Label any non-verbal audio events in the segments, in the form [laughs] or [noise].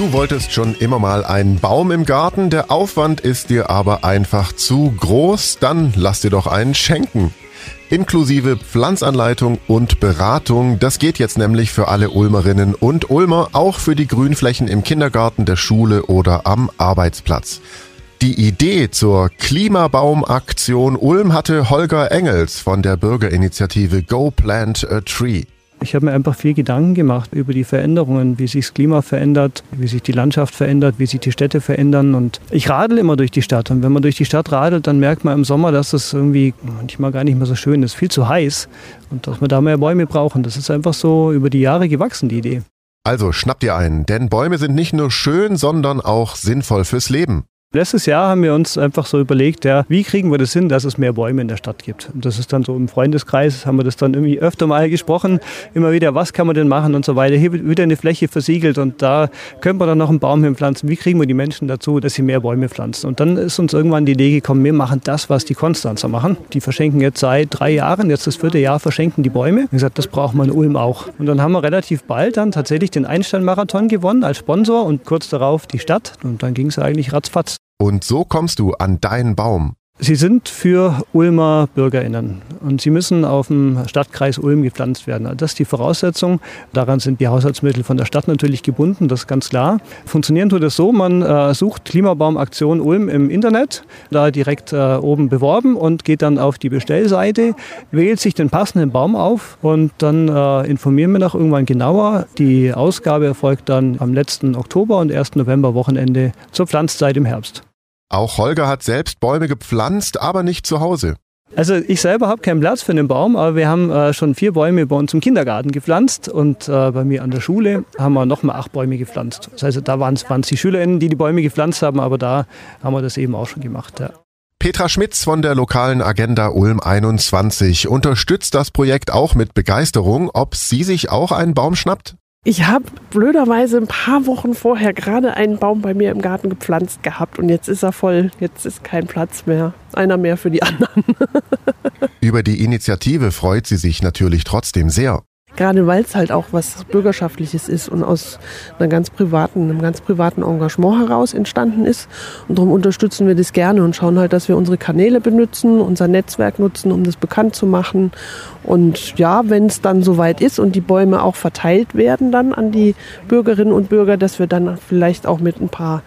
Du wolltest schon immer mal einen Baum im Garten, der Aufwand ist dir aber einfach zu groß, dann lass dir doch einen schenken. Inklusive Pflanzanleitung und Beratung, das geht jetzt nämlich für alle Ulmerinnen und Ulmer, auch für die Grünflächen im Kindergarten, der Schule oder am Arbeitsplatz. Die Idee zur Klimabaumaktion Ulm hatte Holger Engels von der Bürgerinitiative Go Plant a Tree. Ich habe mir einfach viel Gedanken gemacht über die Veränderungen, wie sich das Klima verändert, wie sich die Landschaft verändert, wie sich die Städte verändern. Und ich radel immer durch die Stadt. Und wenn man durch die Stadt radelt, dann merkt man im Sommer, dass das irgendwie manchmal gar nicht mehr so schön ist, viel zu heiß und dass wir da mehr Bäume brauchen. Das ist einfach so über die Jahre gewachsen, die Idee. Also schnappt ihr ein, denn Bäume sind nicht nur schön, sondern auch sinnvoll fürs Leben. Letztes Jahr haben wir uns einfach so überlegt, ja, wie kriegen wir das hin, dass es mehr Bäume in der Stadt gibt. Und das ist dann so im Freundeskreis, haben wir das dann irgendwie öfter mal gesprochen, immer wieder, was kann man denn machen und so weiter. Hier wird wieder eine Fläche versiegelt und da könnte man dann noch einen Baum hinpflanzen. Wie kriegen wir die Menschen dazu, dass sie mehr Bäume pflanzen? Und dann ist uns irgendwann die Idee gekommen, wir machen das, was die Konstanzer machen. Die verschenken jetzt seit drei Jahren, jetzt das vierte Jahr verschenken die Bäume. Und gesagt, das braucht man in Ulm auch. Und dann haben wir relativ bald dann tatsächlich den Einstein-Marathon gewonnen als Sponsor und kurz darauf die Stadt. Und dann ging es eigentlich ratzfatz. Und so kommst du an deinen Baum. Sie sind für Ulmer BürgerInnen und sie müssen auf dem Stadtkreis Ulm gepflanzt werden. Das ist die Voraussetzung. Daran sind die Haushaltsmittel von der Stadt natürlich gebunden, das ist ganz klar. Funktionieren tut es so, man äh, sucht Klimabaumaktion Ulm im Internet, da direkt äh, oben beworben und geht dann auf die Bestellseite, wählt sich den passenden Baum auf und dann äh, informieren wir noch irgendwann genauer. Die Ausgabe erfolgt dann am letzten Oktober und 1. November Wochenende zur Pflanzzeit im Herbst. Auch Holger hat selbst Bäume gepflanzt, aber nicht zu Hause. Also ich selber habe keinen Platz für einen Baum, aber wir haben äh, schon vier Bäume bei uns im Kindergarten gepflanzt und äh, bei mir an der Schule haben wir nochmal acht Bäume gepflanzt. Das heißt, da waren es die SchülerInnen, die die Bäume gepflanzt haben, aber da haben wir das eben auch schon gemacht. Ja. Petra Schmitz von der lokalen Agenda Ulm 21 unterstützt das Projekt auch mit Begeisterung. Ob sie sich auch einen Baum schnappt? Ich habe blöderweise ein paar Wochen vorher gerade einen Baum bei mir im Garten gepflanzt gehabt und jetzt ist er voll. Jetzt ist kein Platz mehr. Einer mehr für die anderen. [laughs] Über die Initiative freut sie sich natürlich trotzdem sehr. Gerade weil es halt auch was Bürgerschaftliches ist und aus einer ganz privaten, einem ganz privaten Engagement heraus entstanden ist. Und darum unterstützen wir das gerne und schauen halt, dass wir unsere Kanäle benutzen, unser Netzwerk nutzen, um das bekannt zu machen. Und ja, wenn es dann soweit ist und die Bäume auch verteilt werden dann an die Bürgerinnen und Bürger, dass wir dann vielleicht auch mit ein paar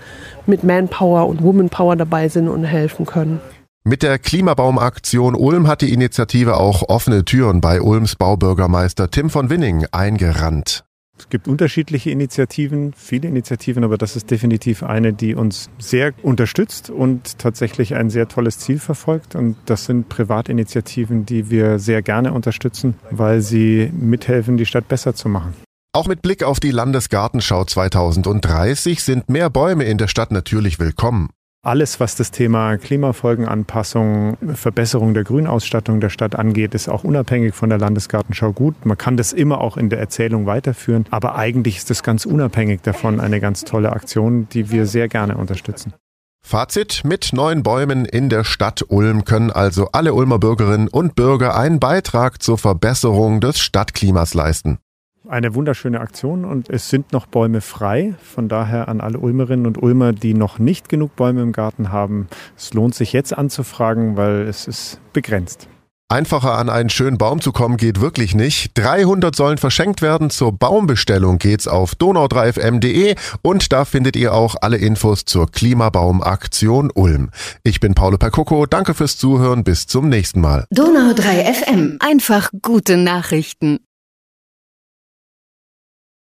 mit Manpower und Womanpower dabei sind und helfen können. Mit der Klimabaumaktion Ulm hat die Initiative auch offene Türen bei Ulms Baubürgermeister Tim von Winning eingerannt. Es gibt unterschiedliche Initiativen, viele Initiativen, aber das ist definitiv eine, die uns sehr unterstützt und tatsächlich ein sehr tolles Ziel verfolgt. Und das sind Privatinitiativen, die wir sehr gerne unterstützen, weil sie mithelfen, die Stadt besser zu machen. Auch mit Blick auf die Landesgartenschau 2030 sind mehr Bäume in der Stadt natürlich willkommen. Alles, was das Thema Klimafolgenanpassung, Verbesserung der Grünausstattung der Stadt angeht, ist auch unabhängig von der Landesgartenschau gut. Man kann das immer auch in der Erzählung weiterführen, aber eigentlich ist das ganz unabhängig davon eine ganz tolle Aktion, die wir sehr gerne unterstützen. Fazit, mit neuen Bäumen in der Stadt Ulm können also alle Ulmer Bürgerinnen und Bürger einen Beitrag zur Verbesserung des Stadtklimas leisten eine wunderschöne Aktion und es sind noch Bäume frei. Von daher an alle Ulmerinnen und Ulmer, die noch nicht genug Bäume im Garten haben, es lohnt sich jetzt anzufragen, weil es ist begrenzt. Einfacher an einen schönen Baum zu kommen geht wirklich nicht. 300 sollen verschenkt werden. Zur Baumbestellung geht's auf donau3fm.de und da findet ihr auch alle Infos zur Klimabaumaktion Ulm. Ich bin Paolo Percoco. Danke fürs Zuhören. Bis zum nächsten Mal. Donau3fm. Einfach gute Nachrichten.